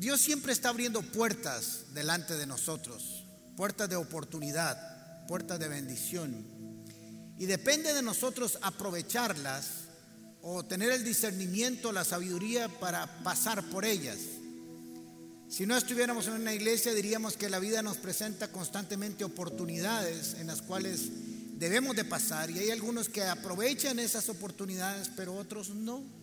Dios siempre está abriendo puertas delante de nosotros, puertas de oportunidad, puertas de bendición. Y depende de nosotros aprovecharlas o tener el discernimiento, la sabiduría para pasar por ellas. Si no estuviéramos en una iglesia, diríamos que la vida nos presenta constantemente oportunidades en las cuales debemos de pasar y hay algunos que aprovechan esas oportunidades, pero otros no.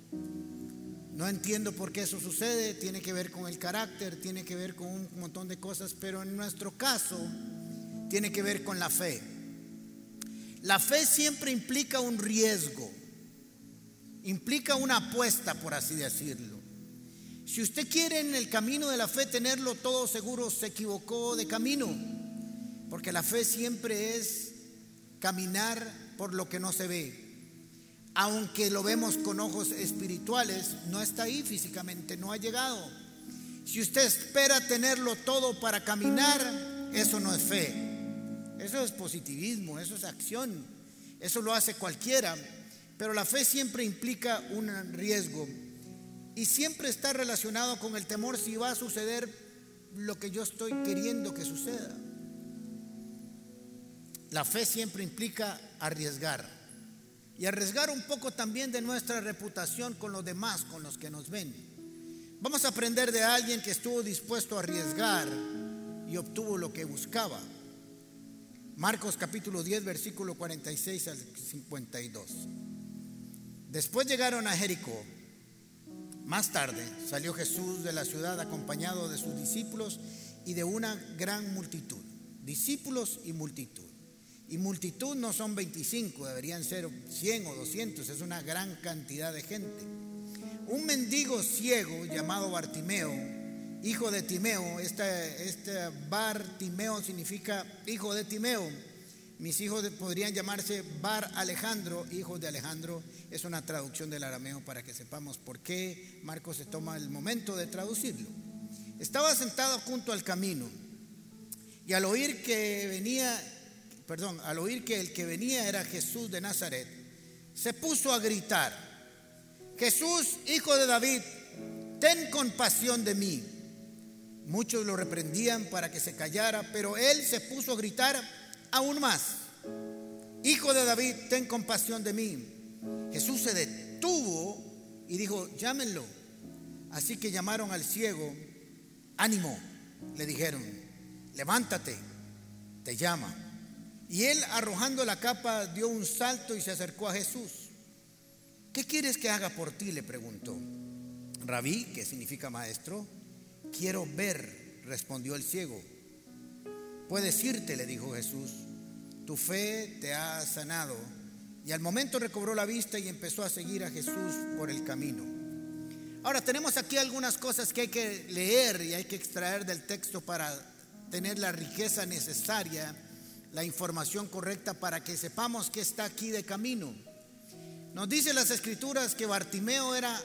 No entiendo por qué eso sucede, tiene que ver con el carácter, tiene que ver con un montón de cosas, pero en nuestro caso tiene que ver con la fe. La fe siempre implica un riesgo, implica una apuesta, por así decirlo. Si usted quiere en el camino de la fe tenerlo todo seguro, se equivocó de camino. Porque la fe siempre es caminar por lo que no se ve. Aunque lo vemos con ojos espirituales, no está ahí físicamente, no ha llegado. Si usted espera tenerlo todo para caminar, eso no es fe. Eso es positivismo, eso es acción. Eso lo hace cualquiera. Pero la fe siempre implica un riesgo y siempre está relacionado con el temor si va a suceder lo que yo estoy queriendo que suceda. La fe siempre implica arriesgar. Y arriesgar un poco también de nuestra reputación con los demás, con los que nos ven. Vamos a aprender de alguien que estuvo dispuesto a arriesgar y obtuvo lo que buscaba. Marcos capítulo 10, versículo 46 al 52. Después llegaron a Jericó. Más tarde salió Jesús de la ciudad acompañado de sus discípulos y de una gran multitud. Discípulos y multitud. Y multitud no son 25, deberían ser 100 o 200, es una gran cantidad de gente. Un mendigo ciego llamado Bartimeo, hijo de Timeo, este, este Bartimeo significa hijo de Timeo. Mis hijos podrían llamarse Bar Alejandro, hijos de Alejandro, es una traducción del arameo para que sepamos por qué Marcos se toma el momento de traducirlo. Estaba sentado junto al camino y al oír que venía, perdón, al oír que el que venía era Jesús de Nazaret, se puso a gritar, Jesús, hijo de David, ten compasión de mí. Muchos lo reprendían para que se callara, pero él se puso a gritar aún más, Hijo de David, ten compasión de mí. Jesús se detuvo y dijo, llámenlo. Así que llamaron al ciego, ánimo, le dijeron, levántate, te llama. Y él arrojando la capa dio un salto y se acercó a Jesús. ¿Qué quieres que haga por ti? le preguntó. Rabí, que significa maestro, quiero ver, respondió el ciego. Puedes irte, le dijo Jesús, tu fe te ha sanado y al momento recobró la vista y empezó a seguir a Jesús por el camino. Ahora tenemos aquí algunas cosas que hay que leer y hay que extraer del texto para tener la riqueza necesaria, la información correcta para que sepamos que está aquí de camino. Nos dice las escrituras que Bartimeo era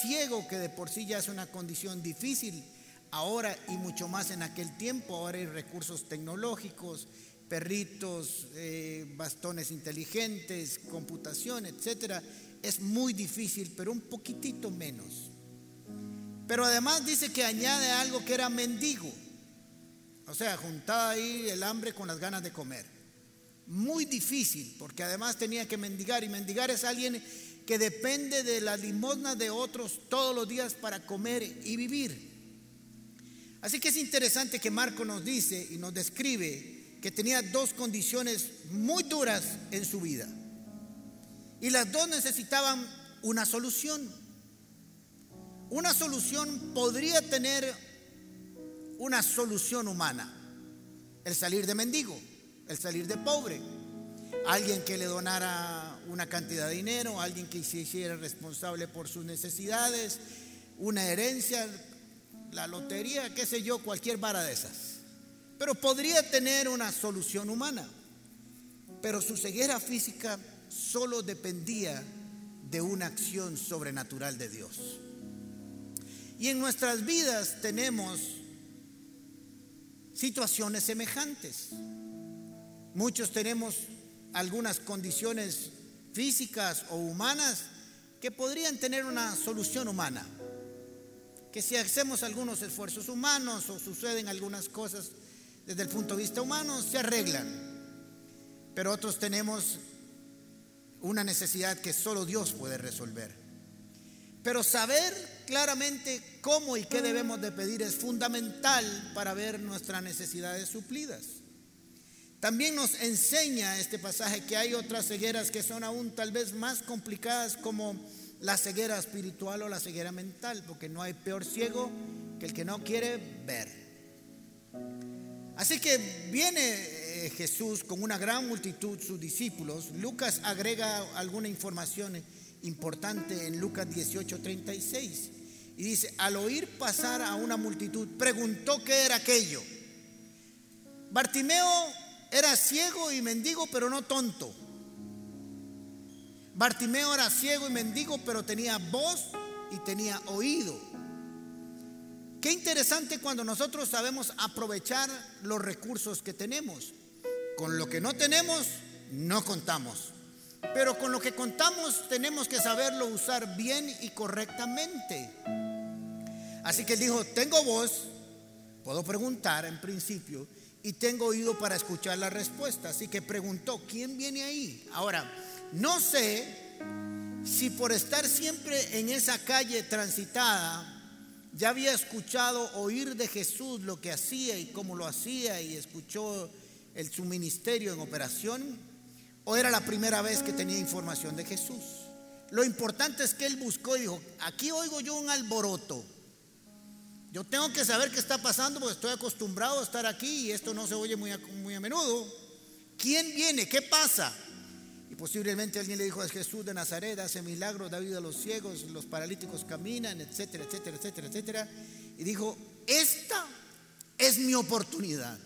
ciego, que de por sí ya es una condición difícil ahora y mucho más en aquel tiempo. Ahora hay recursos tecnológicos, perritos, eh, bastones inteligentes, computación, etcétera, es muy difícil, pero un poquitito menos. Pero además dice que añade algo que era mendigo. O sea, juntaba ahí el hambre con las ganas de comer. Muy difícil, porque además tenía que mendigar. Y mendigar es alguien que depende de la limosna de otros todos los días para comer y vivir. Así que es interesante que Marco nos dice y nos describe que tenía dos condiciones muy duras en su vida. Y las dos necesitaban una solución. Una solución podría tener una solución humana. El salir de mendigo, el salir de pobre. Alguien que le donara una cantidad de dinero, alguien que se hiciera responsable por sus necesidades, una herencia, la lotería, qué sé yo, cualquier vara de esas. Pero podría tener una solución humana. Pero su ceguera física solo dependía de una acción sobrenatural de Dios. Y en nuestras vidas tenemos situaciones semejantes. Muchos tenemos algunas condiciones físicas o humanas que podrían tener una solución humana. que si hacemos algunos esfuerzos humanos o suceden algunas cosas desde el punto de vista humano, se arreglan. Pero otros tenemos una necesidad que solo Dios puede resolver. Pero saber claramente cómo y qué debemos de pedir es fundamental para ver nuestras necesidades suplidas. También nos enseña este pasaje que hay otras cegueras que son aún tal vez más complicadas como la ceguera espiritual o la ceguera mental, porque no hay peor ciego que el que no quiere ver. Así que viene eh, Jesús con una gran multitud, sus discípulos. Lucas agrega alguna información importante en Lucas 18:36 y dice, al oír pasar a una multitud, preguntó qué era aquello. Bartimeo era ciego y mendigo, pero no tonto. Bartimeo era ciego y mendigo, pero tenía voz y tenía oído. Qué interesante cuando nosotros sabemos aprovechar los recursos que tenemos. Con lo que no tenemos, no contamos. Pero con lo que contamos tenemos que saberlo usar bien y correctamente. Así que él dijo, tengo voz, puedo preguntar en principio, y tengo oído para escuchar la respuesta. Así que preguntó, ¿quién viene ahí? Ahora, no sé si por estar siempre en esa calle transitada, ya había escuchado oír de Jesús lo que hacía y cómo lo hacía y escuchó el, su ministerio en operación, o era la primera vez que tenía información de Jesús. Lo importante es que él buscó y dijo, aquí oigo yo un alboroto. Yo tengo que saber qué está pasando porque estoy acostumbrado a estar aquí y esto no se oye muy a, muy a menudo. ¿Quién viene? ¿Qué pasa? Y posiblemente alguien le dijo a Jesús de Nazaret, hace milagros, da vida a los ciegos, los paralíticos caminan, etcétera, etcétera, etcétera, etcétera. Y dijo, esta es mi oportunidad.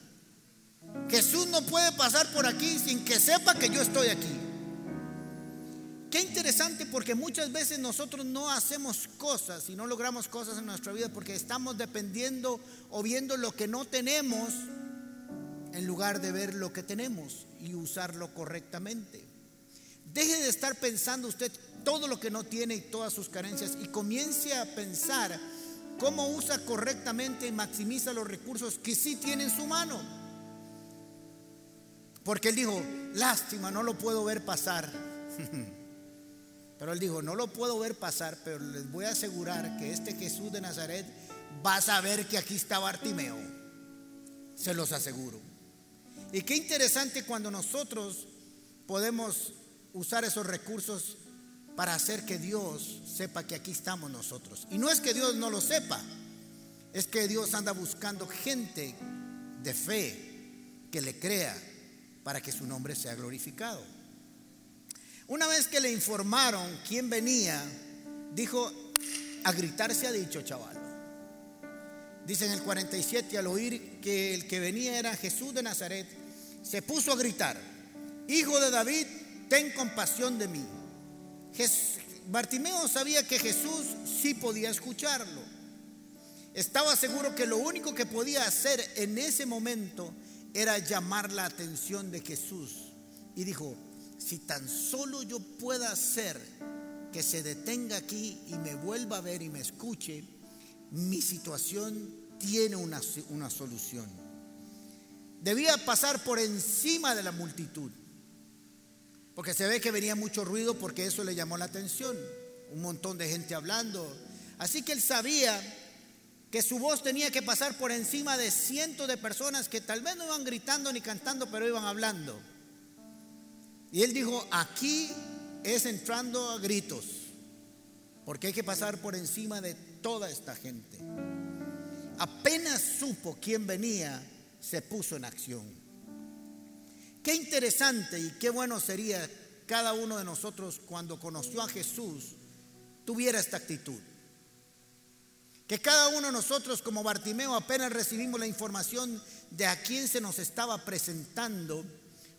Jesús no puede pasar por aquí sin que sepa que yo estoy aquí. Qué interesante porque muchas veces nosotros no hacemos cosas y no logramos cosas en nuestra vida porque estamos dependiendo o viendo lo que no tenemos en lugar de ver lo que tenemos y usarlo correctamente. Deje de estar pensando usted todo lo que no tiene y todas sus carencias y comience a pensar cómo usa correctamente y maximiza los recursos que sí tiene en su mano. Porque él dijo, lástima, no lo puedo ver pasar. Pero él dijo, no lo puedo ver pasar, pero les voy a asegurar que este Jesús de Nazaret va a saber que aquí está Bartimeo. Se los aseguro. Y qué interesante cuando nosotros podemos usar esos recursos para hacer que Dios sepa que aquí estamos nosotros. Y no es que Dios no lo sepa, es que Dios anda buscando gente de fe que le crea para que su nombre sea glorificado. Una vez que le informaron quién venía, dijo, a gritar se ha dicho, chaval. Dice en el 47, al oír que el que venía era Jesús de Nazaret, se puso a gritar, Hijo de David, ten compasión de mí. Bartimeo sabía que Jesús sí podía escucharlo. Estaba seguro que lo único que podía hacer en ese momento era llamar la atención de Jesús. Y dijo, si tan solo yo pueda hacer que se detenga aquí y me vuelva a ver y me escuche, mi situación tiene una, una solución. Debía pasar por encima de la multitud, porque se ve que venía mucho ruido porque eso le llamó la atención, un montón de gente hablando. Así que él sabía que su voz tenía que pasar por encima de cientos de personas que tal vez no iban gritando ni cantando, pero iban hablando. Y él dijo, aquí es entrando a gritos, porque hay que pasar por encima de toda esta gente. Apenas supo quién venía, se puso en acción. Qué interesante y qué bueno sería cada uno de nosotros cuando conoció a Jesús tuviera esta actitud. Que cada uno de nosotros como Bartimeo apenas recibimos la información de a quién se nos estaba presentando,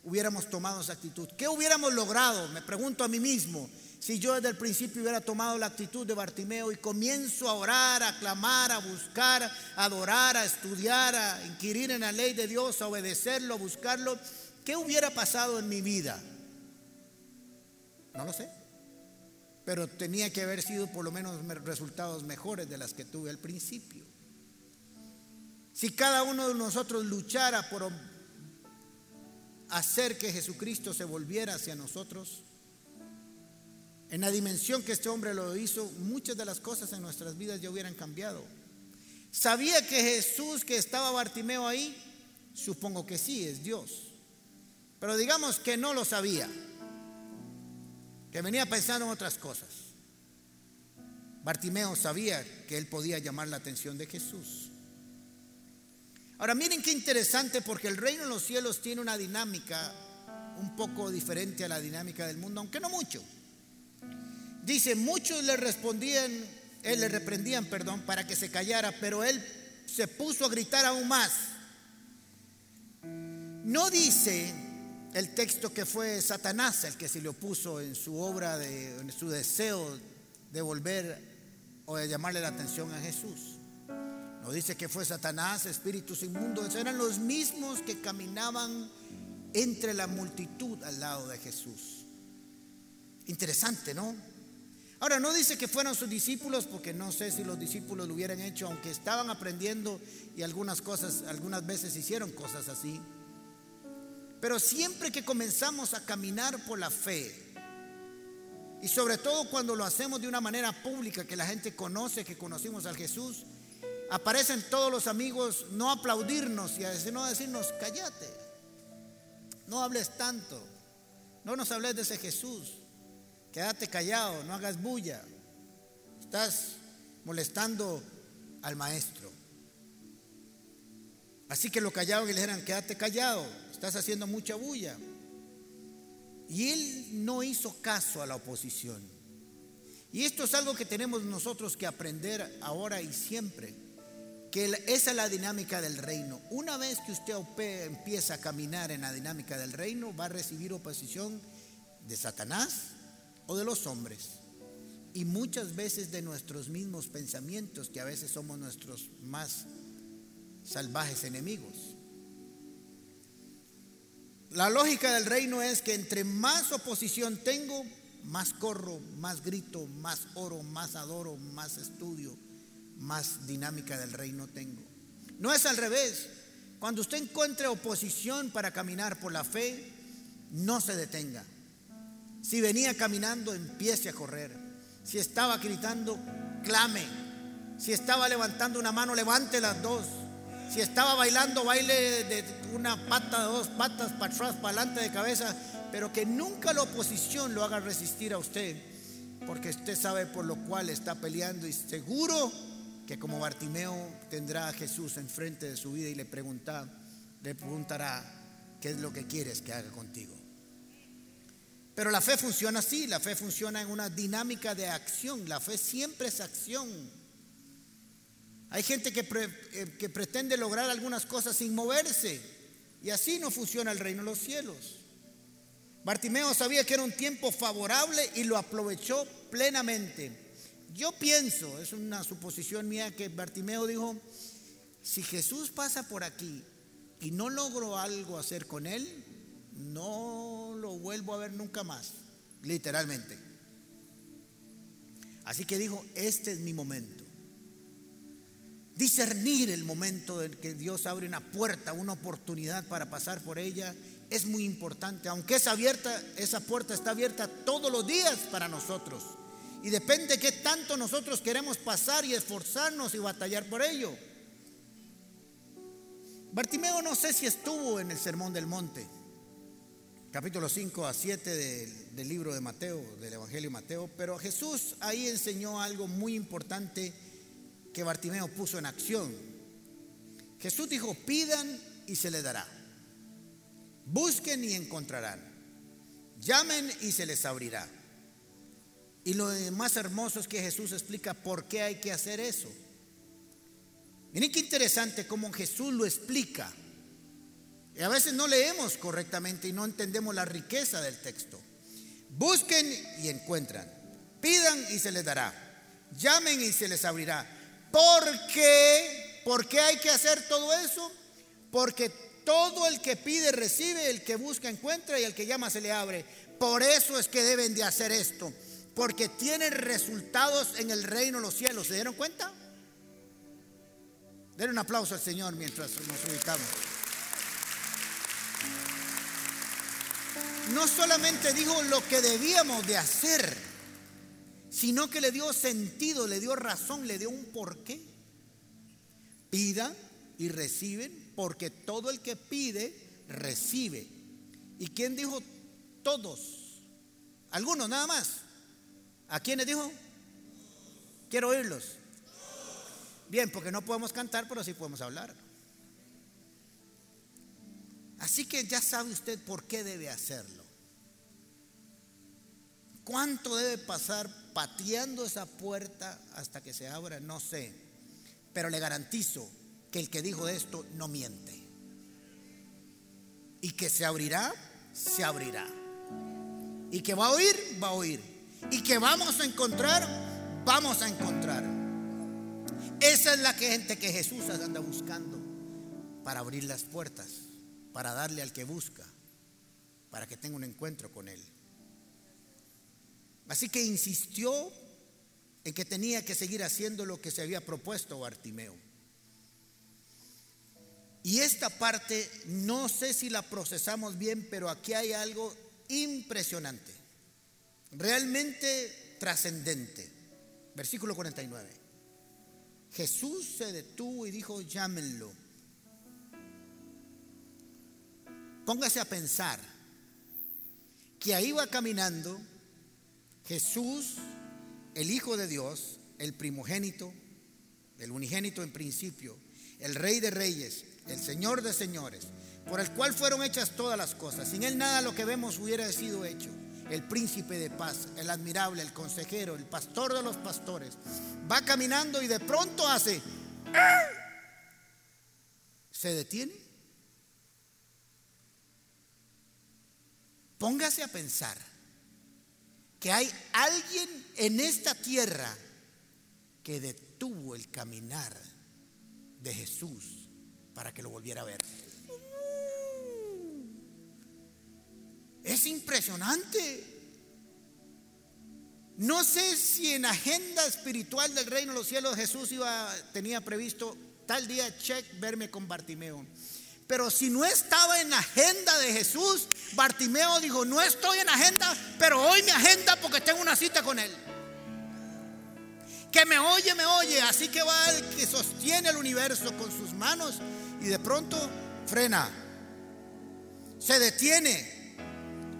hubiéramos tomado esa actitud? ¿Qué hubiéramos logrado? Me pregunto a mí mismo. Si yo desde el principio hubiera tomado la actitud de Bartimeo y comienzo a orar, a clamar, a buscar, a adorar, a estudiar, a inquirir en la ley de Dios, a obedecerlo, a buscarlo, ¿qué hubiera pasado en mi vida? No lo sé. pero tenía que haber sido por lo menos resultados mejores de las que tuve al principio. Si cada uno de nosotros luchara por hacer que Jesucristo se volviera hacia nosotros, en la dimensión que este hombre lo hizo, muchas de las cosas en nuestras vidas ya hubieran cambiado. ¿Sabía que Jesús que estaba Bartimeo ahí? Supongo que sí, es Dios. Pero digamos que no lo sabía, que venía pensando en otras cosas. Bartimeo sabía que él podía llamar la atención de Jesús. Ahora miren qué interesante porque el reino de los cielos tiene una dinámica un poco diferente a la dinámica del mundo, aunque no mucho. Dice, muchos le respondían, él le reprendían, perdón, para que se callara, pero él se puso a gritar aún más. No dice el texto que fue Satanás el que se le opuso en su obra, de, en su deseo de volver o de llamarle la atención a Jesús. No dice que fue Satanás, espíritus inmundos, eran los mismos que caminaban entre la multitud al lado de Jesús. Interesante, ¿no? Ahora, no dice que fueron sus discípulos, porque no sé si los discípulos lo hubieran hecho, aunque estaban aprendiendo y algunas cosas, algunas veces hicieron cosas así. Pero siempre que comenzamos a caminar por la fe, y sobre todo cuando lo hacemos de una manera pública, que la gente conoce que conocimos al Jesús, aparecen todos los amigos no aplaudirnos y a no a decirnos, cállate, no hables tanto, no nos hables de ese Jesús. Quédate callado, no hagas bulla. Estás molestando al maestro. Así que lo callaron y le dijeron, quédate callado, estás haciendo mucha bulla. Y él no hizo caso a la oposición. Y esto es algo que tenemos nosotros que aprender ahora y siempre, que esa es la dinámica del reino. Una vez que usted empieza a caminar en la dinámica del reino, va a recibir oposición de Satanás, o de los hombres y muchas veces de nuestros mismos pensamientos, que a veces somos nuestros más salvajes enemigos. La lógica del reino es que entre más oposición tengo, más corro, más grito, más oro, más adoro, más estudio, más dinámica del reino tengo. No es al revés. Cuando usted encuentre oposición para caminar por la fe, no se detenga. Si venía caminando, empiece a correr. Si estaba gritando, clame. Si estaba levantando una mano, levante las dos. Si estaba bailando, baile de una pata, dos patas, para atrás, para adelante de cabeza. Pero que nunca la oposición lo haga resistir a usted. Porque usted sabe por lo cual está peleando y seguro que como Bartimeo tendrá a Jesús enfrente de su vida y le pregunta, le preguntará qué es lo que quieres que haga contigo. Pero la fe funciona así, la fe funciona en una dinámica de acción, la fe siempre es acción. Hay gente que, eh, que pretende lograr algunas cosas sin moverse y así no funciona el reino de los cielos. Bartimeo sabía que era un tiempo favorable y lo aprovechó plenamente. Yo pienso, es una suposición mía, que Bartimeo dijo, si Jesús pasa por aquí y no logro algo hacer con él, no lo vuelvo a ver nunca más, literalmente. Así que dijo, este es mi momento. Discernir el momento en que Dios abre una puerta, una oportunidad para pasar por ella, es muy importante. Aunque es abierta, esa puerta está abierta todos los días para nosotros. Y depende de qué tanto nosotros queremos pasar y esforzarnos y batallar por ello. Bartimeo no sé si estuvo en el Sermón del Monte capítulo 5 a 7 del, libro de Mateo, del Evangelio de Mateo, pero Jesús ahí enseñó algo muy importante que Bartimeo puso en acción. Jesús dijo, pidan y se les dará. Busquen y encontrarán. Llamen y se les abrirá. Y lo más hermoso es que Jesús explica por qué hay que hacer eso. Miren qué interesante cómo Jesús lo explica. Y a veces no leemos correctamente y no entendemos la riqueza del texto. Busquen y encuentran. Pidan y se les dará. Llamen y se les abrirá. ¿Por qué? ¿Por qué hay que hacer todo eso? Porque todo el que pide recibe, el que busca encuentra y el que llama se le abre. Por eso es que deben de hacer esto. Porque tiene resultados en el reino de los cielos. ¿Se dieron cuenta? Den un aplauso al Señor mientras nos ubicamos. No solamente dijo lo que debíamos de hacer, sino que le dio sentido, le dio razón, le dio un porqué. Pida y reciben, porque todo el que pide, recibe. ¿Y quién dijo todos? Algunos nada más. ¿A quiénes dijo? Quiero oírlos. Bien, porque no podemos cantar, pero sí podemos hablar. Así que ya sabe usted por qué debe hacerlo. ¿Cuánto debe pasar pateando esa puerta hasta que se abra? No sé. Pero le garantizo que el que dijo esto no miente. Y que se abrirá, se abrirá. Y que va a oír, va a oír. Y que vamos a encontrar, vamos a encontrar. Esa es la gente que Jesús anda buscando para abrir las puertas, para darle al que busca, para que tenga un encuentro con Él. Así que insistió en que tenía que seguir haciendo lo que se había propuesto Bartimeo. Y esta parte no sé si la procesamos bien, pero aquí hay algo impresionante, realmente trascendente. Versículo 49. Jesús se detuvo y dijo, llámenlo. Póngase a pensar que ahí va caminando Jesús, el Hijo de Dios, el primogénito, el unigénito en principio, el Rey de Reyes, el Señor de señores, por el cual fueron hechas todas las cosas. Sin Él nada lo que vemos hubiera sido hecho. El príncipe de paz, el admirable, el consejero, el pastor de los pastores. Va caminando y de pronto hace... Se detiene. Póngase a pensar que hay alguien en esta tierra que detuvo el caminar de Jesús para que lo volviera a ver. Es impresionante. No sé si en agenda espiritual del reino de los cielos Jesús iba, tenía previsto tal día, check, verme con Bartimeo. Pero si no estaba en agenda de Jesús, Bartimeo dijo, no estoy en agenda, pero hoy mi agenda porque tengo una cita con él. Que me oye, me oye. Así que va el que sostiene el universo con sus manos y de pronto frena. Se detiene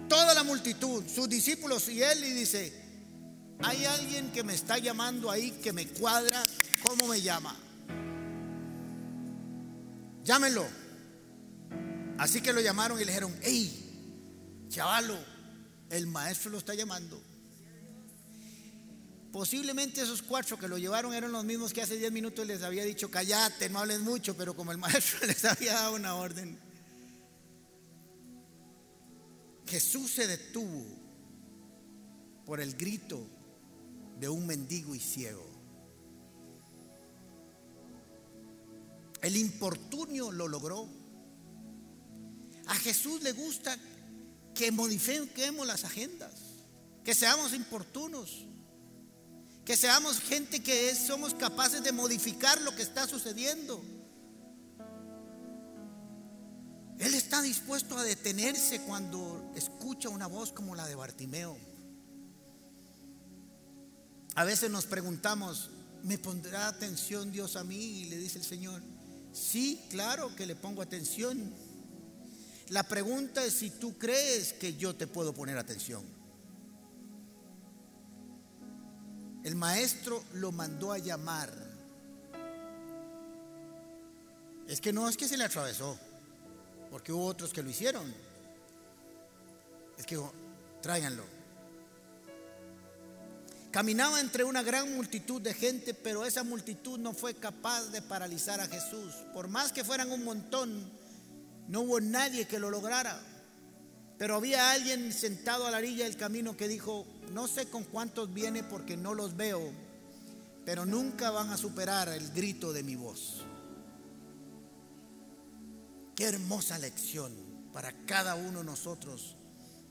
toda la multitud, sus discípulos y él y dice, hay alguien que me está llamando ahí que me cuadra, ¿cómo me llama? Llámenlo. Así que lo llamaron y le dijeron, hey, chavalo, el maestro lo está llamando. Posiblemente esos cuatro que lo llevaron eran los mismos que hace diez minutos les había dicho, callate, no hables mucho, pero como el maestro les había dado una orden. Jesús se detuvo por el grito de un mendigo y ciego. El importunio lo logró. A Jesús le gusta que modifiquemos las agendas, que seamos importunos que seamos gente que somos capaces de modificar lo que está sucediendo. Él está dispuesto a detenerse cuando escucha una voz como la de Bartimeo. A veces nos preguntamos, ¿me pondrá atención Dios a mí? Y le dice el Señor, sí, claro que le pongo atención. La pregunta es si tú crees que yo te puedo poner atención. El maestro lo mandó a llamar. Es que no es que se le atravesó, porque hubo otros que lo hicieron. Es que tráiganlo. Caminaba entre una gran multitud de gente, pero esa multitud no fue capaz de paralizar a Jesús. Por más que fueran un montón, no hubo nadie que lo lograra. Pero había alguien sentado a la orilla del camino que dijo, no sé con cuántos viene porque no los veo, pero nunca van a superar el grito de mi voz. Qué hermosa lección para cada uno de nosotros,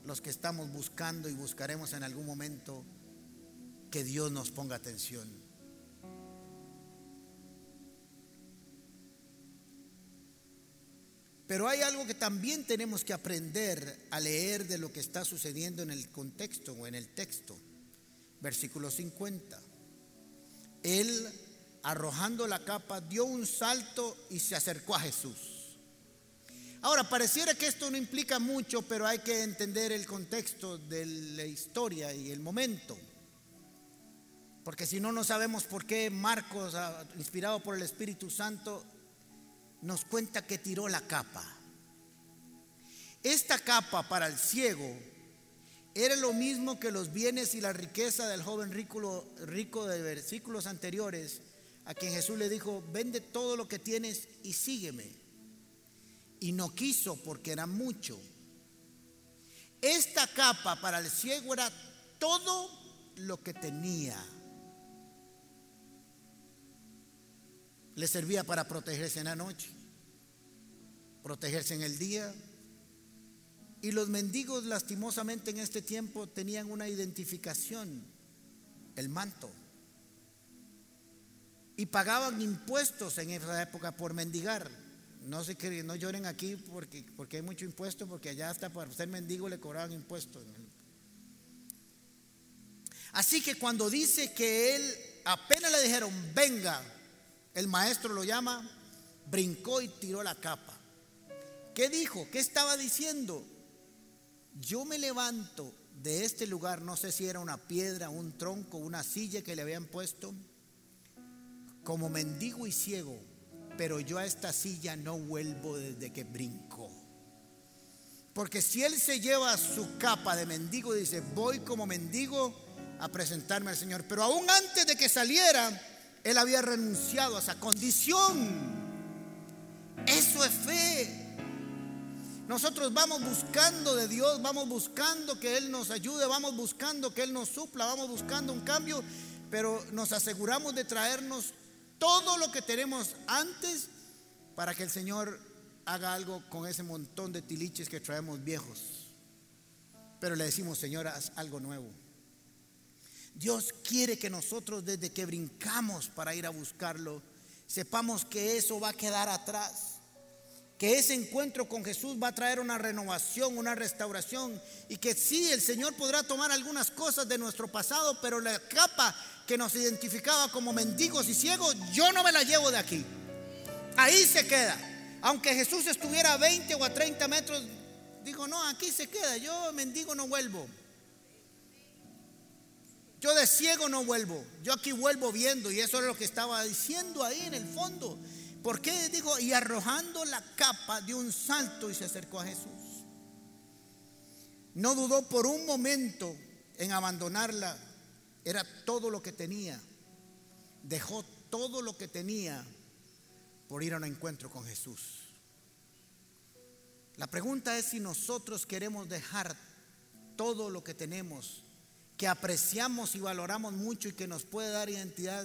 los que estamos buscando y buscaremos en algún momento que Dios nos ponga atención. Pero hay algo que también tenemos que aprender a leer de lo que está sucediendo en el contexto o en el texto. Versículo 50. Él, arrojando la capa, dio un salto y se acercó a Jesús. Ahora, pareciera que esto no implica mucho, pero hay que entender el contexto de la historia y el momento. Porque si no, no sabemos por qué Marcos, ah, inspirado por el Espíritu Santo, nos cuenta que tiró la capa. Esta capa para el ciego era lo mismo que los bienes y la riqueza del joven rico, rico de versículos anteriores, a quien Jesús le dijo, vende todo lo que tienes y sígueme. Y no quiso porque era mucho. Esta capa para el ciego era todo lo que tenía. Le servía para protegerse en la noche, protegerse en el día. Y los mendigos lastimosamente en este tiempo tenían una identificación, el manto. Y pagaban impuestos en esa época por mendigar. No que no lloren aquí porque, porque hay mucho impuesto, porque allá hasta para ser mendigo le cobraban impuestos. Así que cuando dice que él apenas le dijeron, venga, el maestro lo llama, brincó y tiró la capa. ¿Qué dijo? ¿Qué estaba diciendo? Yo me levanto de este lugar, no sé si era una piedra, un tronco, una silla que le habían puesto, como mendigo y ciego, pero yo a esta silla no vuelvo desde que brinco. Porque si él se lleva su capa de mendigo dice, voy como mendigo a presentarme al Señor, pero aún antes de que saliera, él había renunciado a esa condición. Eso es fe. Nosotros vamos buscando de Dios, vamos buscando que Él nos ayude, vamos buscando que Él nos supla, vamos buscando un cambio, pero nos aseguramos de traernos todo lo que tenemos antes para que el Señor haga algo con ese montón de tiliches que traemos viejos. Pero le decimos, Señor, haz algo nuevo. Dios quiere que nosotros desde que brincamos para ir a buscarlo, sepamos que eso va a quedar atrás. Que ese encuentro con Jesús va a traer una renovación, una restauración. Y que sí, el Señor podrá tomar algunas cosas de nuestro pasado, pero la capa que nos identificaba como mendigos y ciegos, yo no me la llevo de aquí. Ahí se queda. Aunque Jesús estuviera a 20 o a 30 metros, digo, no, aquí se queda. Yo mendigo no vuelvo. Yo de ciego no vuelvo, yo aquí vuelvo viendo y eso es lo que estaba diciendo ahí en el fondo. ¿Por qué digo? Y arrojando la capa de un salto y se acercó a Jesús. No dudó por un momento en abandonarla. Era todo lo que tenía. Dejó todo lo que tenía por ir a un encuentro con Jesús. La pregunta es si nosotros queremos dejar todo lo que tenemos que apreciamos y valoramos mucho y que nos puede dar identidad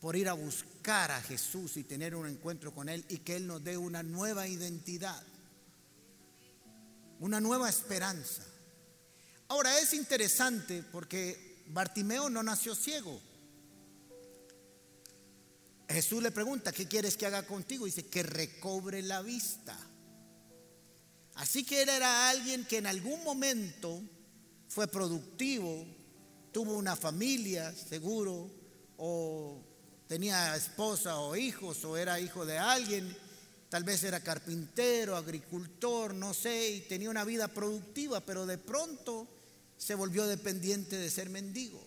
por ir a buscar a Jesús y tener un encuentro con Él y que Él nos dé una nueva identidad, una nueva esperanza. Ahora es interesante porque Bartimeo no nació ciego. Jesús le pregunta, ¿qué quieres que haga contigo? dice, que recobre la vista. Así que él era alguien que en algún momento fue productivo, tuvo una familia, seguro, o tenía esposa o hijos, o era hijo de alguien, tal vez era carpintero, agricultor, no sé, y tenía una vida productiva, pero de pronto se volvió dependiente de ser mendigo.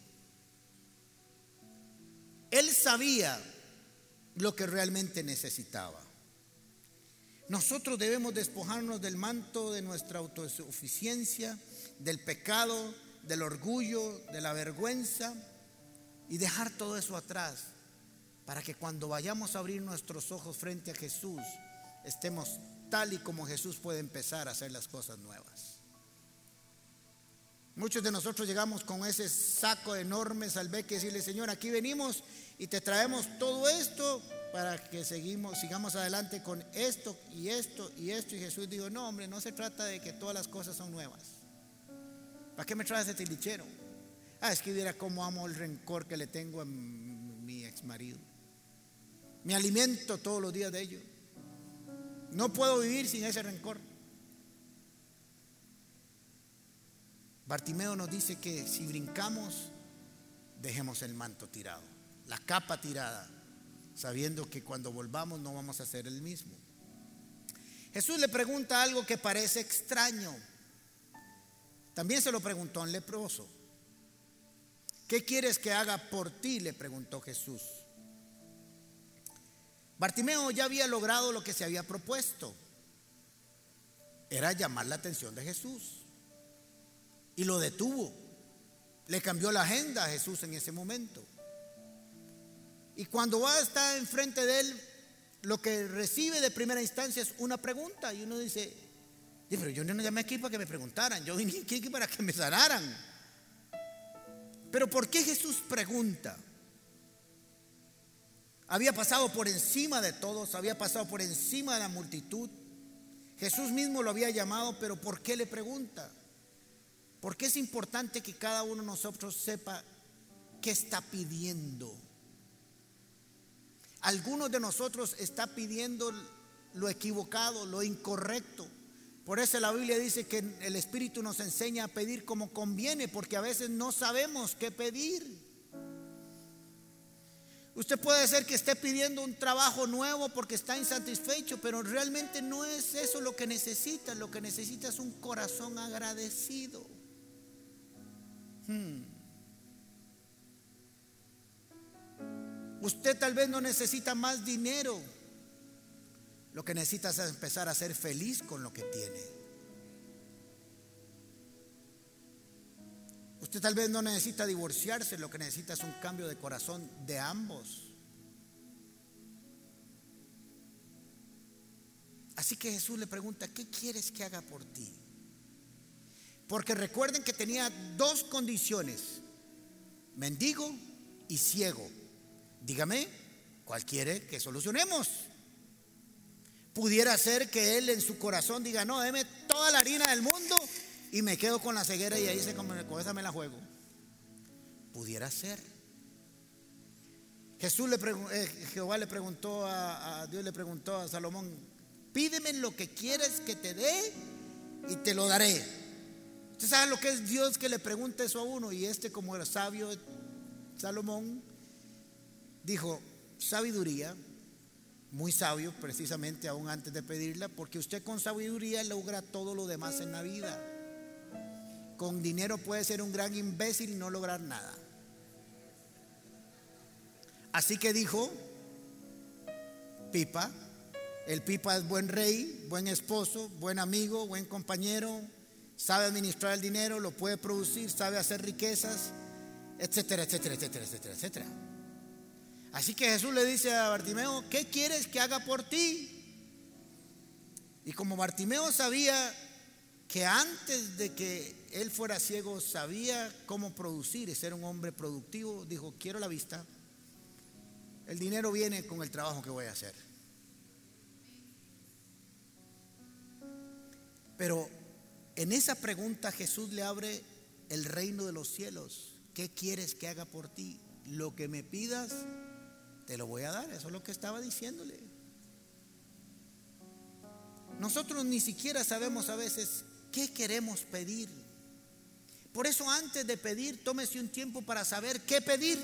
Él sabía lo que realmente necesitaba. Nosotros debemos despojarnos del manto de nuestra autosuficiencia del pecado, del orgullo, de la vergüenza y dejar todo eso atrás para que cuando vayamos a abrir nuestros ojos frente a Jesús estemos tal y como Jesús puede empezar a hacer las cosas nuevas. Muchos de nosotros llegamos con ese saco enorme salve que decirle, Señor, aquí venimos y te traemos todo esto para que seguimos, sigamos adelante con esto y esto y esto. Y Jesús dijo, no, hombre, no se trata de que todas las cosas son nuevas. ¿Para qué me traes ese tilichero? Ah, es que viera cómo amo el rencor que le tengo a mi ex marido. Me alimento todos los días de ello. No puedo vivir sin ese rencor. Bartimeo nos dice que si brincamos, dejemos el manto tirado, la capa tirada, sabiendo que cuando volvamos no vamos a ser el mismo. Jesús le pregunta algo que parece extraño. También se lo preguntó al leproso. ¿Qué quieres que haga por ti? le preguntó Jesús. Bartimeo ya había logrado lo que se había propuesto. Era llamar la atención de Jesús. Y lo detuvo. Le cambió la agenda a Jesús en ese momento. Y cuando va a estar enfrente de él, lo que recibe de primera instancia es una pregunta. Y uno dice, pero yo no llamé aquí para que me preguntaran, yo vine aquí para que me sanaran. Pero ¿por qué Jesús pregunta? Había pasado por encima de todos, había pasado por encima de la multitud. Jesús mismo lo había llamado, pero ¿por qué le pregunta? Porque es importante que cada uno de nosotros sepa qué está pidiendo. Algunos de nosotros está pidiendo lo equivocado, lo incorrecto. Por eso la Biblia dice que el Espíritu nos enseña a pedir como conviene, porque a veces no sabemos qué pedir. Usted puede ser que esté pidiendo un trabajo nuevo porque está insatisfecho, pero realmente no es eso lo que necesita. Lo que necesita es un corazón agradecido. Hmm. Usted tal vez no necesita más dinero. Lo que necesita es empezar a ser feliz con lo que tiene. Usted tal vez no necesita divorciarse, lo que necesita es un cambio de corazón de ambos. Así que Jesús le pregunta, ¿qué quieres que haga por ti? Porque recuerden que tenía dos condiciones, mendigo y ciego. Dígame, ¿cuál quiere que solucionemos? Pudiera ser que él en su corazón diga, no, deme toda la harina del mundo y me quedo con la ceguera y ahí se como con esa me la juego. Pudiera ser. Jesús le eh, Jehová le preguntó a, Dios le preguntó a Salomón, pídeme lo que quieres que te dé y te lo daré. Usted sabe lo que es Dios que le pregunta eso a uno y este como era sabio Salomón dijo, sabiduría, muy sabio precisamente aún antes de pedirla, porque usted con sabiduría logra todo lo demás en la vida. Con dinero puede ser un gran imbécil y no lograr nada. Así que dijo, Pipa, el Pipa es buen rey, buen esposo, buen amigo, buen compañero, sabe administrar el dinero, lo puede producir, sabe hacer riquezas, etcétera, etcétera, etcétera, etcétera, etcétera. Así que Jesús le dice a Bartimeo, ¿qué quieres que haga por ti? Y como Bartimeo sabía que antes de que él fuera ciego sabía cómo producir y ser un hombre productivo, dijo, quiero la vista, el dinero viene con el trabajo que voy a hacer. Pero en esa pregunta Jesús le abre el reino de los cielos. ¿Qué quieres que haga por ti? Lo que me pidas, te lo voy a dar. Eso es lo que estaba diciéndole. Nosotros ni siquiera sabemos a veces qué queremos pedir. Por eso antes de pedir, tómese un tiempo para saber qué pedir.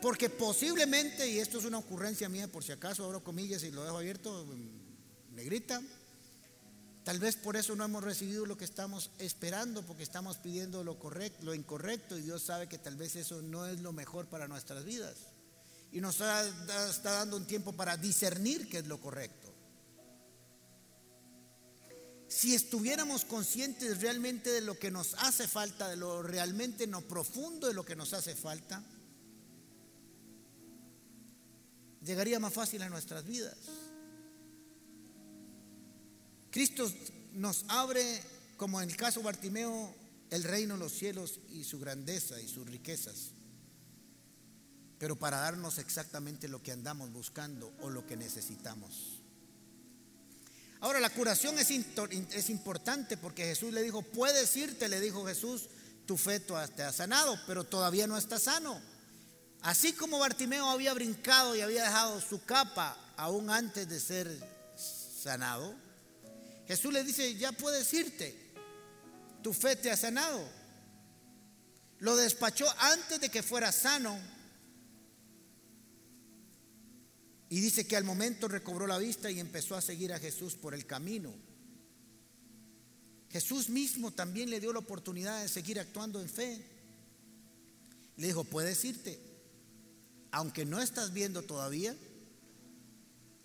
Porque posiblemente, y esto es una ocurrencia mía, por si acaso abro comillas y lo dejo abierto, negrita, tal vez por eso no hemos recibido lo que estamos esperando, porque estamos pidiendo lo correcto, lo incorrecto, y Dios sabe que tal vez eso no es lo mejor para nuestras vidas. Y nos está dando un tiempo para discernir qué es lo correcto. Si estuviéramos conscientes realmente de lo que nos hace falta, de lo realmente profundo de lo que nos hace falta, llegaría más fácil a nuestras vidas. Cristo nos abre, como en el caso Bartimeo, el reino de los cielos y su grandeza y sus riquezas, pero para darnos exactamente lo que andamos buscando o lo que necesitamos. Ahora, la curación es, es, importante porque Jesús le dijo, puedes irte, le dijo Jesús, tu fe te ha sanado, pero todavía no está sano. Así como Bartimeo había brincado y había dejado su capa aún antes de ser sanado, Jesús le dice, ya puedes irte, tu fe te ha sanado. Lo despachó antes de que fuera sano. Y dice que al momento recobró la vista y empezó a seguir a Jesús por el camino. Jesús mismo también le dio la oportunidad de seguir actuando en fe. Le dijo, puedes irte. Aunque no estás viendo todavía,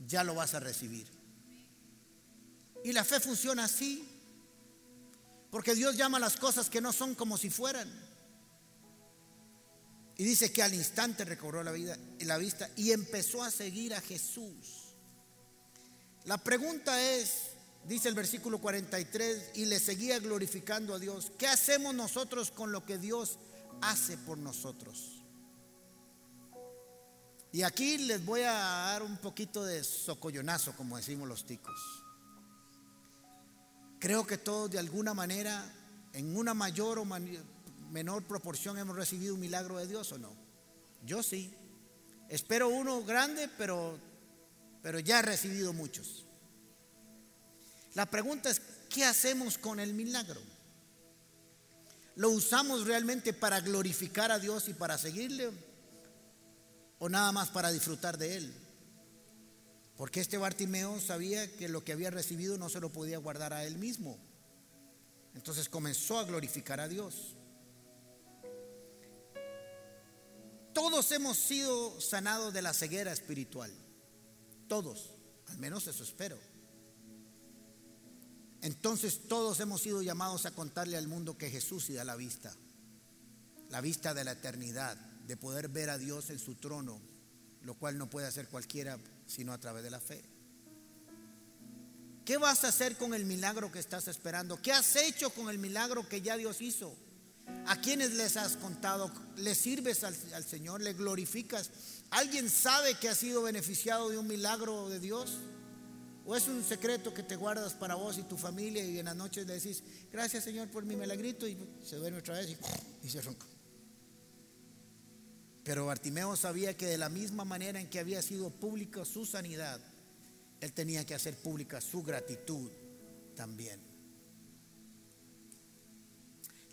ya lo vas a recibir. Y la fe funciona así. Porque Dios llama las cosas que no son como si fueran. Y dice que al instante recobró la, vida, la vista y empezó a seguir a Jesús. La pregunta es, dice el versículo 43, y le seguía glorificando a Dios. ¿Qué hacemos nosotros con lo que Dios hace por nosotros? Y aquí les voy a dar un poquito de socollonazo, como decimos los ticos. Creo que todos de alguna manera, en una mayor o menor proporción, hemos recibido un milagro de Dios o no. Yo sí. Espero uno grande, pero, pero ya he recibido muchos. La pregunta es, ¿qué hacemos con el milagro? ¿Lo usamos realmente para glorificar a Dios y para seguirle? ¿O nada más para disfrutar de Él? Porque este Bartimeo sabía que lo que había recibido no se lo podía guardar a él mismo. Entonces comenzó a glorificar a Dios. Todos hemos sido sanados de la ceguera espiritual. Todos, al menos eso espero. Entonces todos hemos sido llamados a contarle al mundo que Jesús sí da la vista, la vista de la eternidad, de poder ver a Dios en su trono, lo cual no puede hacer cualquiera sino a través de la fe. ¿Qué vas a hacer con el milagro que estás esperando? ¿Qué has hecho con el milagro que ya Dios hizo? ¿A quiénes les has contado? ¿Le sirves al, al, Señor? ¿Le glorificas? ¿Alguien sabe que ha sido beneficiado de un milagro de Dios? ¿O es un secreto que te guardas para vos y tu familia y en las noches le decís, gracias Señor por mi milagrito y se duerme otra vez y, y se ronca? Pero Bartimeo sabía que de la misma manera en que había sido pública su sanidad, él tenía que hacer pública su gratitud también.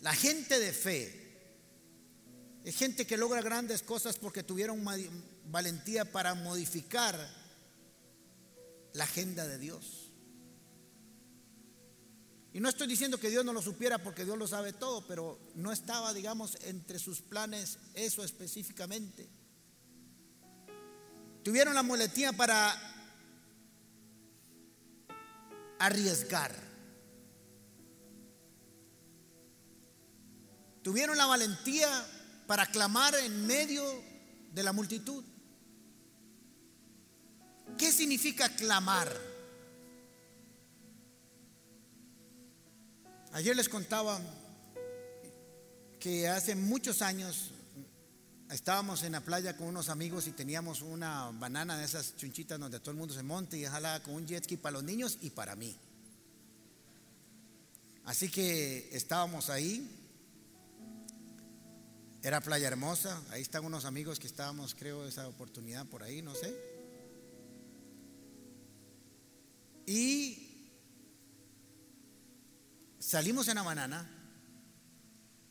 La gente de fe es gente que logra grandes cosas porque tuvieron valentía para modificar la agenda de Dios. Y no estoy diciendo que Dios no lo supiera porque Dios lo sabe todo, pero no estaba, digamos, entre sus planes eso específicamente. Tuvieron la muletía para arriesgar. Tuvieron la valentía para clamar en medio de la multitud. ¿Qué significa clamar? Ayer les contaba que hace muchos años estábamos en la playa con unos amigos y teníamos una banana de esas chunchitas donde todo el mundo se monta y jalaba con un jet ski para los niños y para mí. Así que estábamos ahí. Era playa hermosa. Ahí están unos amigos que estábamos, creo, esa oportunidad por ahí, no sé. Y Salimos en la banana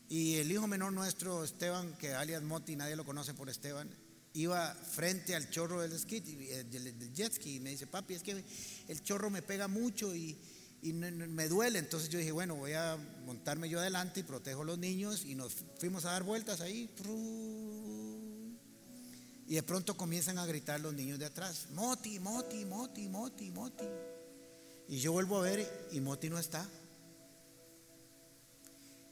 y el hijo menor nuestro, Esteban, que alias Moti, nadie lo conoce por Esteban, iba frente al chorro del, eh, del jet ski y me dice, papi, es que el chorro me pega mucho y, me duele. Entonces yo dije, bueno, voy a montarme yo adelante y protejo a los niños y nos fuimos a dar vueltas ahí. Y de pronto comienzan a gritar los niños de atrás, Moti, Moti, Moti, Moti, Moti. Y yo vuelvo a ver y Moti no está.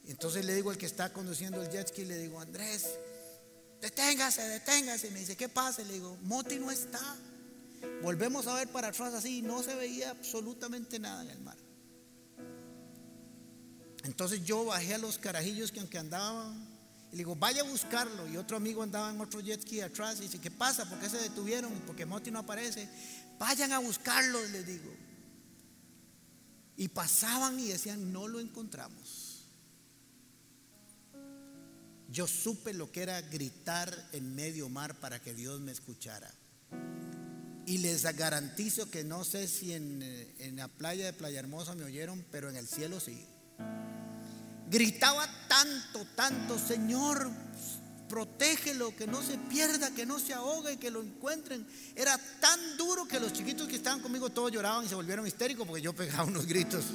Entonces le digo al que está conduciendo el jet ski, le digo, Andrés, deténgase, deténgase. Y me dice, ¿qué pasa? le digo, Moti no está. Volvemos a ver para atrás así y no se veía absolutamente nada en el mar. Entonces yo bajé a los carajillos que aunque andaban y le digo, vaya a buscarlo. Y otro amigo andaba en otro jet ski atrás y dice, ¿qué pasa? ¿Por qué se detuvieron? Porque Moti no aparece. Vayan a buscarlo, les digo. Y pasaban y decían, no lo encontramos. Yo supe lo que era gritar en medio mar para que Dios me escuchara. Y les garantizo que no sé si en, en, la playa de Playa Hermosa me oyeron, pero en el cielo sí. Gritaba tanto, tanto, Señor, protégelo, que no se pierda, que no se ahogue, que lo encuentren. Era tan duro que los chiquitos que estaban conmigo todos lloraban y se volvieron histéricos porque yo pegaba unos gritos.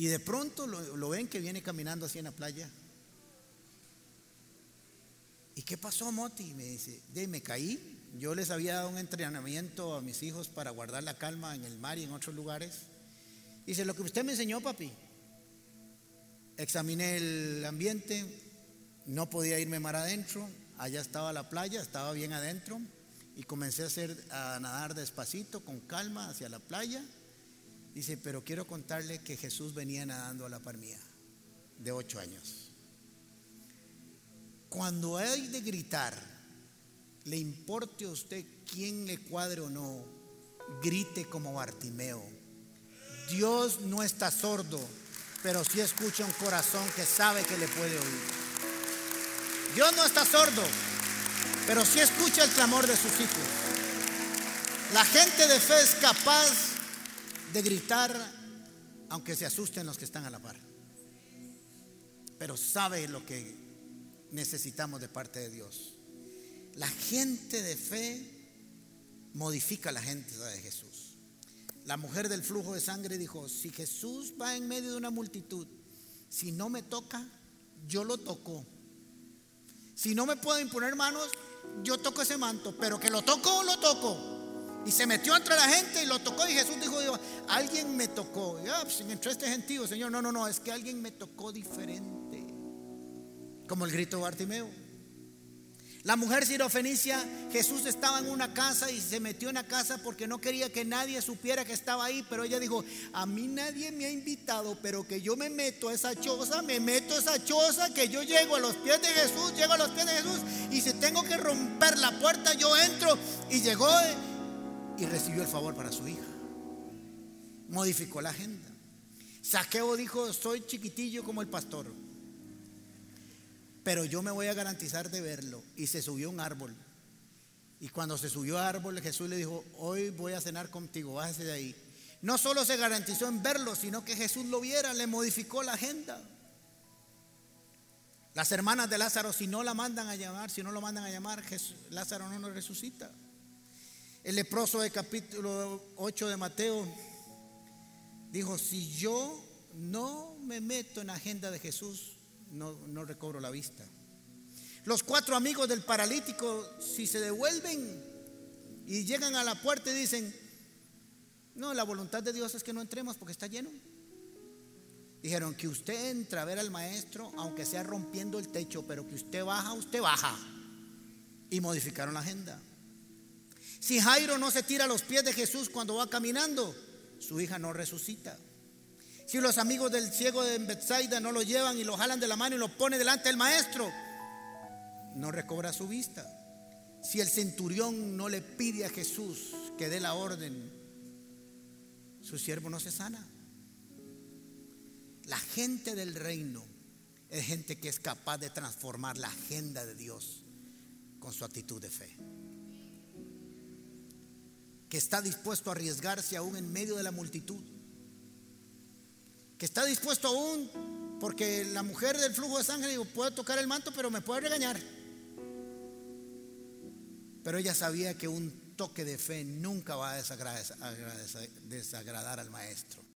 Y de pronto lo, ven que viene caminando así en la playa. ¿Y qué pasó, Moti? Me dice, de me caí. Yo les había dado un entrenamiento a mis hijos para guardar la calma en el mar y en otros lugares. Dice, lo que usted me enseñó, papi. Examiné el ambiente, no podía irme mar adentro, allá estaba la playa, estaba bien adentro y comencé a, hacer, a nadar despacito, con calma, hacia la playa Dice, pero quiero contarle que Jesús venía nadando a la par mía, de ocho años. Cuando hay de gritar, le importe a usted quién le cuadre o no, grite como Bartimeo. Dios no está sordo, pero sí escucha un corazón que sabe que le puede oír. Dios no está sordo, pero sí escucha el clamor de sus hijos. La gente de fe es capaz de gritar aunque se asusten los que están a la par. Pero sabe lo que necesitamos de parte de Dios. La gente de fe modifica la gente de Jesús. La mujer del flujo de sangre dijo, si Jesús va en medio de una multitud, si no me toca, yo lo toco. Si no me puedo imponer manos, yo toco ese manto, pero que lo toco, lo toco. Y se metió entre la gente y lo tocó. Y Jesús dijo: Alguien me tocó. Y, ah, pues, este gentío, Señor. No, no, no, es que alguien me tocó diferente. Como el grito de Bartimeo. La mujer sirofenicia, Jesús estaba en una casa y se metió en la casa porque no quería que nadie supiera que estaba ahí, pero ella dijo, a mí nadie me ha invitado, pero que yo me meto a esa choza, me meto a esa choza, que yo llego a los pies de Jesús, llego a los pies de Jesús y si tengo que romper la puerta, yo entro y llegó y recibió el favor para su hija. Modificó la agenda. Saqueo dijo, soy chiquitillo como el pastor, pero yo me voy a garantizar de verlo. Y se subió a un árbol. Y cuando se subió al árbol, Jesús le dijo, hoy voy a cenar contigo, bájese de ahí. No solo se garantizó en verlo, sino que Jesús lo viera, le modificó la agenda. Las hermanas de Lázaro, si no la mandan a llamar, si no lo mandan a llamar, Lázaro no nos resucita. El leproso de capítulo 8 de Mateo dijo, si yo no me meto en la agenda de Jesús, no, no recobro la vista. Los cuatro amigos del paralítico, si se devuelven y llegan a la puerta y dicen, no, la voluntad de Dios es que no entremos porque está lleno. Dijeron que usted entra a ver al maestro, aunque sea rompiendo el techo, pero que usted baja, usted baja. Y modificaron la agenda. Si Jairo no se tira a los pies de Jesús cuando va caminando, su hija no resucita. Si los amigos del ciego de Bethsaida no lo llevan y lo jalan de la mano y lo pone delante del maestro, no recobra su vista. Si el centurión no le pide a Jesús que dé la orden, su siervo no se sana. La gente del reino es gente que es capaz de transformar la agenda de Dios con su actitud de fe que está dispuesto a arriesgarse aún en medio de la multitud, que está dispuesto aún, porque la mujer del flujo de sangre dijo, puede tocar el manto, pero me puede regañar. Pero ella sabía que un toque de fe nunca va a desagradar, al maestro.